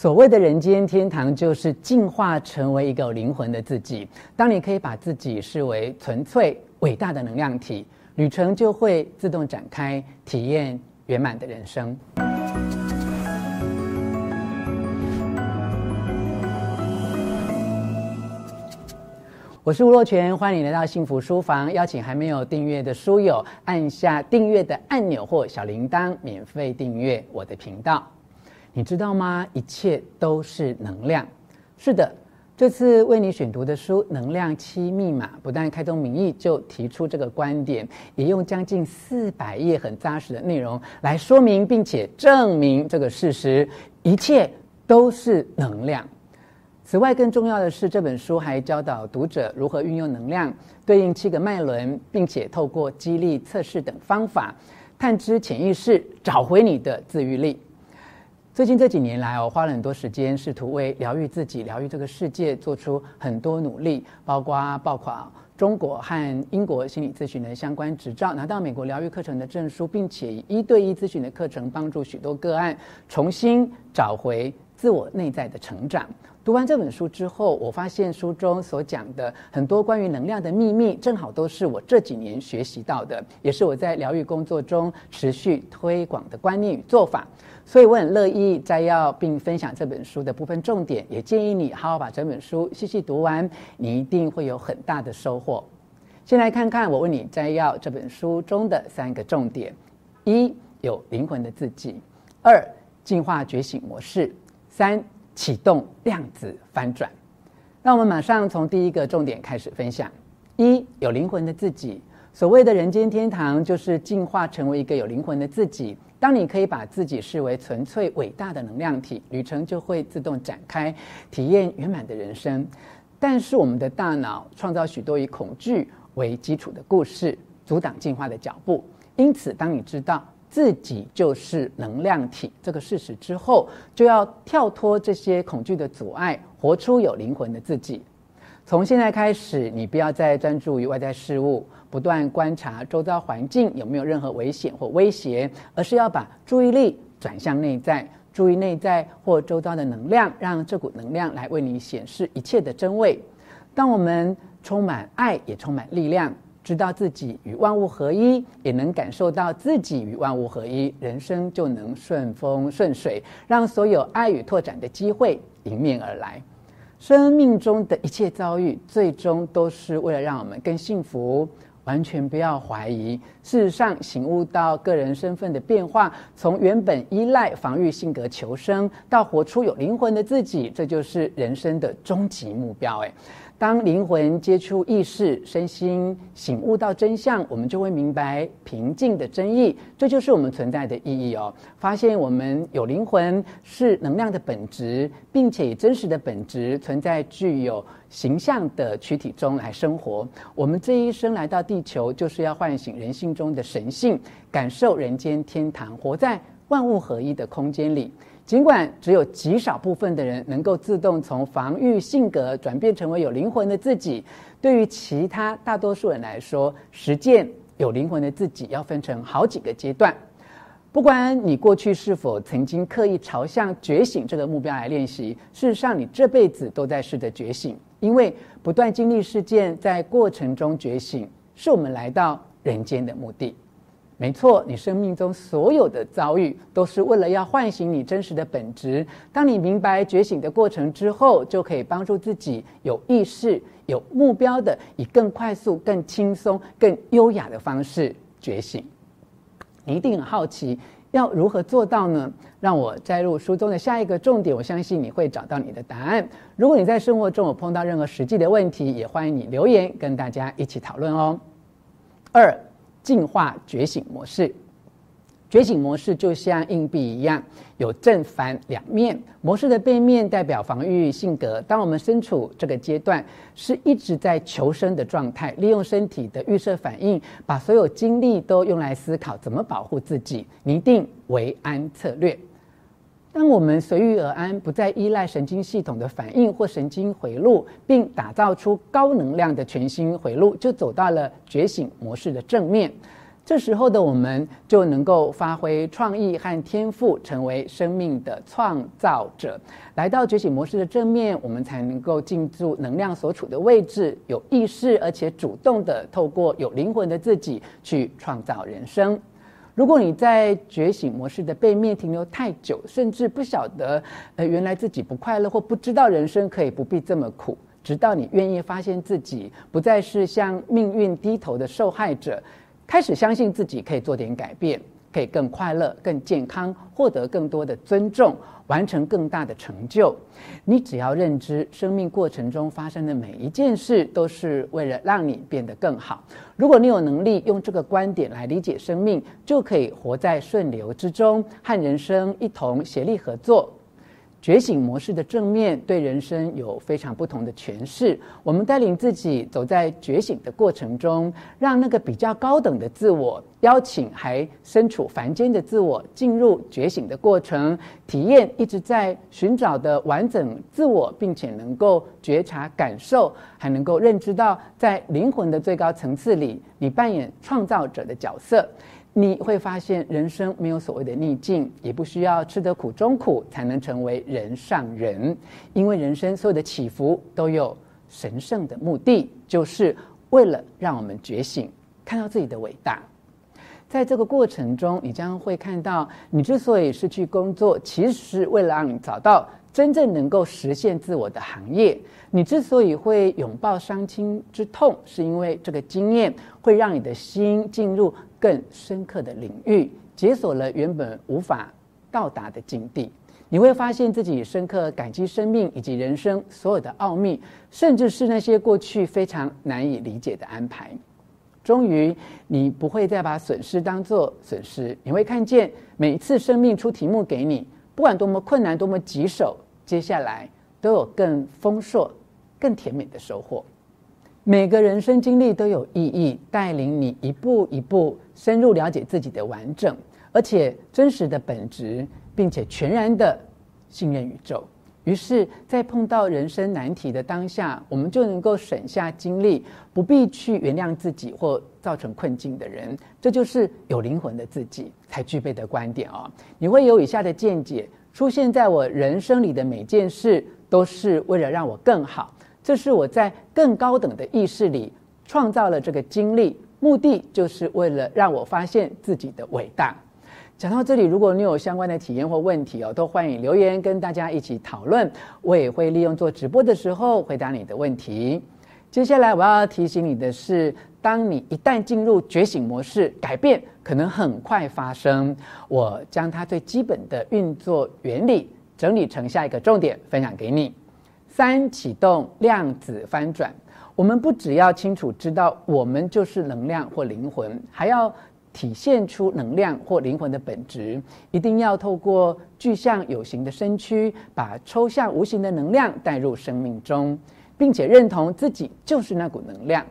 所谓的人间天堂，就是进化成为一个有灵魂的自己。当你可以把自己视为纯粹伟大的能量体，旅程就会自动展开，体验圆满的人生。我是吴若权，欢迎你来到幸福书房。邀请还没有订阅的书友按下订阅的按钮或小铃铛，免费订阅我的频道。你知道吗？一切都是能量。是的，这次为你选读的书《能量七密码》，不但开宗明义就提出这个观点，也用将近四百页很扎实的内容来说明并且证明这个事实：一切都是能量。此外，更重要的是，这本书还教导读者如何运用能量对应七个脉轮，并且透过激励测试等方法，探知潜意识，找回你的自愈力。最近这几年来，我花了很多时间，试图为疗愈自己、疗愈这个世界做出很多努力，包括报考中国和英国心理咨询的相关执照，拿到美国疗愈课程的证书，并且以一对一咨询的课程帮助许多个案重新找回自我内在的成长。读完这本书之后，我发现书中所讲的很多关于能量的秘密，正好都是我这几年学习到的，也是我在疗愈工作中持续推广的观念与做法。所以我很乐意摘要并分享这本书的部分重点，也建议你好好把整本书细细读完，你一定会有很大的收获。先来看看我为你摘要这本书中的三个重点：一、有灵魂的自己；二、进化觉醒模式；三、启动量子翻转。让我们马上从第一个重点开始分享：一、有灵魂的自己。所谓的人间天堂，就是进化成为一个有灵魂的自己。当你可以把自己视为纯粹伟大的能量体，旅程就会自动展开，体验圆满的人生。但是我们的大脑创造许多以恐惧为基础的故事，阻挡进化的脚步。因此，当你知道自己就是能量体这个事实之后，就要跳脱这些恐惧的阻碍，活出有灵魂的自己。从现在开始，你不要再专注于外在事物。不断观察周遭环境有没有任何危险或威胁，而是要把注意力转向内在，注意内在或周遭的能量，让这股能量来为你显示一切的真味。当我们充满爱，也充满力量，知道自己与万物合一，也能感受到自己与万物合一，人生就能顺风顺水，让所有爱与拓展的机会迎面而来。生命中的一切遭遇，最终都是为了让我们更幸福。完全不要怀疑。事实上，醒悟到个人身份的变化，从原本依赖防御性格求生，到活出有灵魂的自己，这就是人生的终极目标。诶。当灵魂接触意识，身心醒悟到真相，我们就会明白平静的真意。这就是我们存在的意义哦。发现我们有灵魂，是能量的本质，并且以真实的本质存在具有形象的躯体中来生活。我们这一生来到地球，就是要唤醒人性中的神性，感受人间天堂，活在万物合一的空间里。尽管只有极少部分的人能够自动从防御性格转变成为有灵魂的自己，对于其他大多数人来说，实践有灵魂的自己要分成好几个阶段。不管你过去是否曾经刻意朝向觉醒这个目标来练习，事实上你这辈子都在试着觉醒，因为不断经历事件，在过程中觉醒，是我们来到人间的目的。没错，你生命中所有的遭遇都是为了要唤醒你真实的本质。当你明白觉醒的过程之后，就可以帮助自己有意识、有目标的，以更快速、更轻松、更优雅的方式觉醒。你一定很好奇，要如何做到呢？让我摘录书中的下一个重点，我相信你会找到你的答案。如果你在生活中有碰到任何实际的问题，也欢迎你留言跟大家一起讨论哦。二。进化觉醒模式，觉醒模式就像硬币一样，有正反两面。模式的背面代表防御性格。当我们身处这个阶段，是一直在求生的状态，利用身体的预设反应，把所有精力都用来思考怎么保护自己，拟定为安策略。当我们随遇而安，不再依赖神经系统的反应或神经回路，并打造出高能量的全新回路，就走到了觉醒模式的正面。这时候的我们就能够发挥创意和天赋，成为生命的创造者。来到觉醒模式的正面，我们才能够进入能量所处的位置，有意识而且主动的透过有灵魂的自己去创造人生。如果你在觉醒模式的背面停留太久，甚至不晓得，呃，原来自己不快乐，或不知道人生可以不必这么苦，直到你愿意发现自己不再是向命运低头的受害者，开始相信自己可以做点改变，可以更快乐、更健康，获得更多的尊重。完成更大的成就，你只要认知生命过程中发生的每一件事都是为了让你变得更好。如果你有能力用这个观点来理解生命，就可以活在顺流之中，和人生一同协力合作。觉醒模式的正面对人生有非常不同的诠释。我们带领自己走在觉醒的过程中，让那个比较高等的自我邀请还身处凡间的自我进入觉醒的过程，体验一直在寻找的完整自我，并且能够觉察、感受，还能够认知到在灵魂的最高层次里，你扮演创造者的角色。你会发现，人生没有所谓的逆境，也不需要吃得苦中苦才能成为人上人，因为人生所有的起伏都有神圣的目的，就是为了让我们觉醒，看到自己的伟大。在这个过程中，你将会看到，你之所以失去工作，其实是为了让你找到真正能够实现自我的行业。你之所以会拥抱伤亲之痛，是因为这个经验会让你的心进入更深刻的领域，解锁了原本无法到达的境地。你会发现自己深刻感激生命以及人生所有的奥秘，甚至是那些过去非常难以理解的安排。终于，你不会再把损失当作损失，你会看见每一次生命出题目给你，不管多么困难、多么棘手，接下来都有更丰硕。更甜美的收获。每个人生经历都有意义，带领你一步一步深入了解自己的完整，而且真实的本质，并且全然的信任宇宙。于是，在碰到人生难题的当下，我们就能够省下精力，不必去原谅自己或造成困境的人。这就是有灵魂的自己才具备的观点哦。你会有以下的见解：出现在我人生里的每件事，都是为了让我更好。这是我在更高等的意识里创造了这个经历，目的就是为了让我发现自己的伟大。讲到这里，如果你有相关的体验或问题哦，都欢迎留言跟大家一起讨论。我也会利用做直播的时候回答你的问题。接下来我要提醒你的是，当你一旦进入觉醒模式，改变可能很快发生。我将它最基本的运作原理整理成下一个重点，分享给你。三、启动量子翻转，我们不只要清楚知道我们就是能量或灵魂，还要体现出能量或灵魂的本质。一定要透过具象有形的身躯，把抽象无形的能量带入生命中，并且认同自己就是那股能量。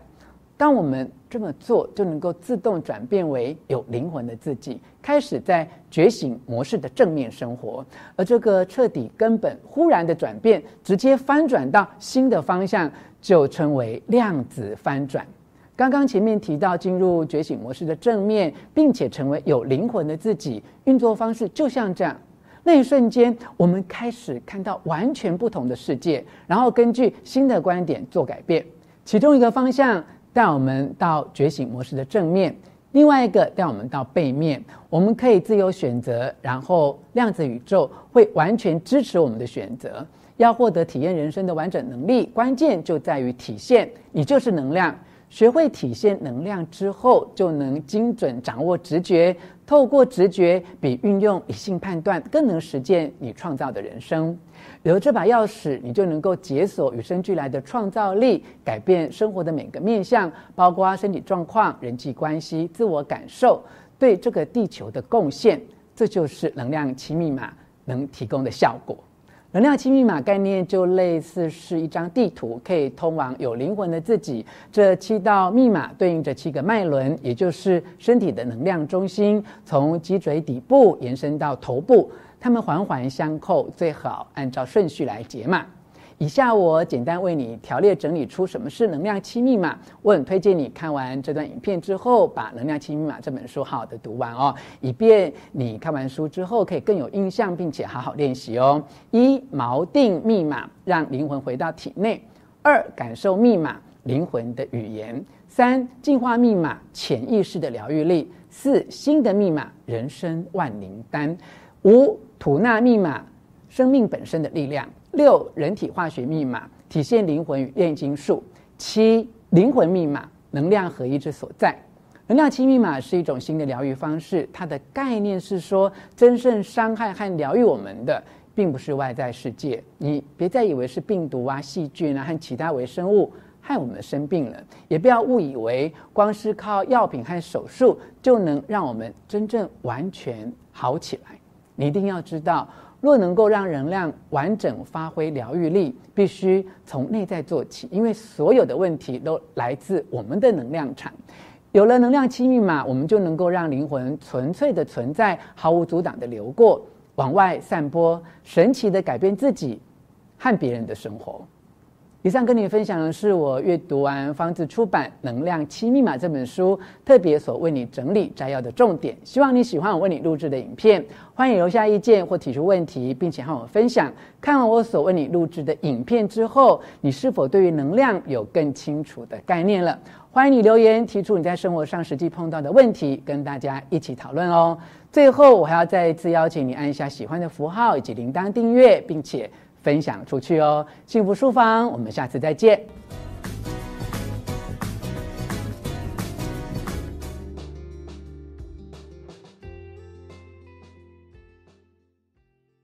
当我们这么做，就能够自动转变为有灵魂的自己，开始在觉醒模式的正面生活。而这个彻底、根本、忽然的转变，直接翻转到新的方向，就称为量子翻转。刚刚前面提到，进入觉醒模式的正面，并且成为有灵魂的自己，运作方式就像这样。那一瞬间，我们开始看到完全不同的世界，然后根据新的观点做改变。其中一个方向。带我们到觉醒模式的正面，另外一个带我们到背面，我们可以自由选择，然后量子宇宙会完全支持我们的选择。要获得体验人生的完整能力，关键就在于体现，你就是能量。学会体现能量之后，就能精准掌握直觉，透过直觉比运用理性判断更能实践你创造的人生。有这把钥匙，你就能够解锁与生俱来的创造力，改变生活的每个面向，包括身体状况、人际关系、自我感受，对这个地球的贡献。这就是能量七密码能提供的效果。能量七密码概念就类似是一张地图，可以通往有灵魂的自己。这七道密码对应着七个脉轮，也就是身体的能量中心，从脊椎底部延伸到头部，它们环环相扣，最好按照顺序来解码。以下我简单为你条列整理出什么是能量七密码。我很推荐你看完这段影片之后，把《能量七密码》这本书好好的读完哦，以便你看完书之后可以更有印象，并且好好练习哦。一、锚定密码，让灵魂回到体内；二、感受密码，灵魂的语言；三、进化密码，潜意识的疗愈力；四、新的密码，人生万灵丹；五、吐纳密码。生命本身的力量。六、人体化学密码，体现灵魂与炼金术。七、灵魂密码，能量合一之所在。能量七密码是一种新的疗愈方式，它的概念是说，真正伤害和疗愈我们的，并不是外在世界。你别再以为是病毒啊、细菌啊和其他微生物害我们生病了，也不要误以为光是靠药品和手术就能让我们真正完全好起来。你一定要知道。若能够让能量完整发挥疗愈力，必须从内在做起，因为所有的问题都来自我们的能量场。有了能量七密码，我们就能够让灵魂纯粹的存在，毫无阻挡的流过，往外散播，神奇的改变自己和别人的生活。以上跟你分享的是我阅读完方子出版《能量七密码》这本书，特别所为你整理摘要的重点。希望你喜欢我为你录制的影片，欢迎留下意见或提出问题，并且和我分享。看完我所为你录制的影片之后，你是否对于能量有更清楚的概念了？欢迎你留言提出你在生活上实际碰到的问题，跟大家一起讨论哦。最后，我还要再一次邀请你按一下喜欢的符号以及铃铛订阅，并且。分享出去哦！幸福书房，我们下次再见。